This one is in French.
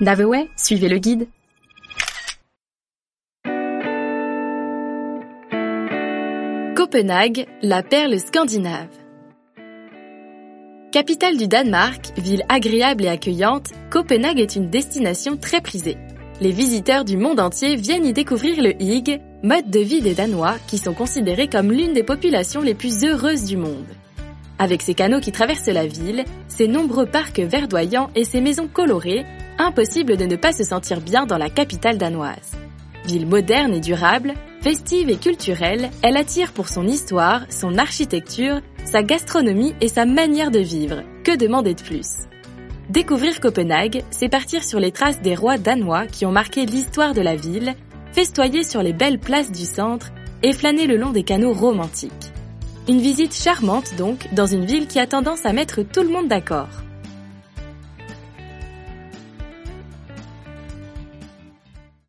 Naveway, suivez le guide. Copenhague, la perle scandinave. Capitale du Danemark, ville agréable et accueillante, Copenhague est une destination très prisée. Les visiteurs du monde entier viennent y découvrir le hygge, mode de vie des Danois qui sont considérés comme l'une des populations les plus heureuses du monde. Avec ses canaux qui traversent la ville, ses nombreux parcs verdoyants et ses maisons colorées, impossible de ne pas se sentir bien dans la capitale danoise. Ville moderne et durable, festive et culturelle, elle attire pour son histoire, son architecture, sa gastronomie et sa manière de vivre. Que demander de plus? Découvrir Copenhague, c'est partir sur les traces des rois danois qui ont marqué l'histoire de la ville, festoyer sur les belles places du centre et flâner le long des canaux romantiques. Une visite charmante donc, dans une ville qui a tendance à mettre tout le monde d'accord.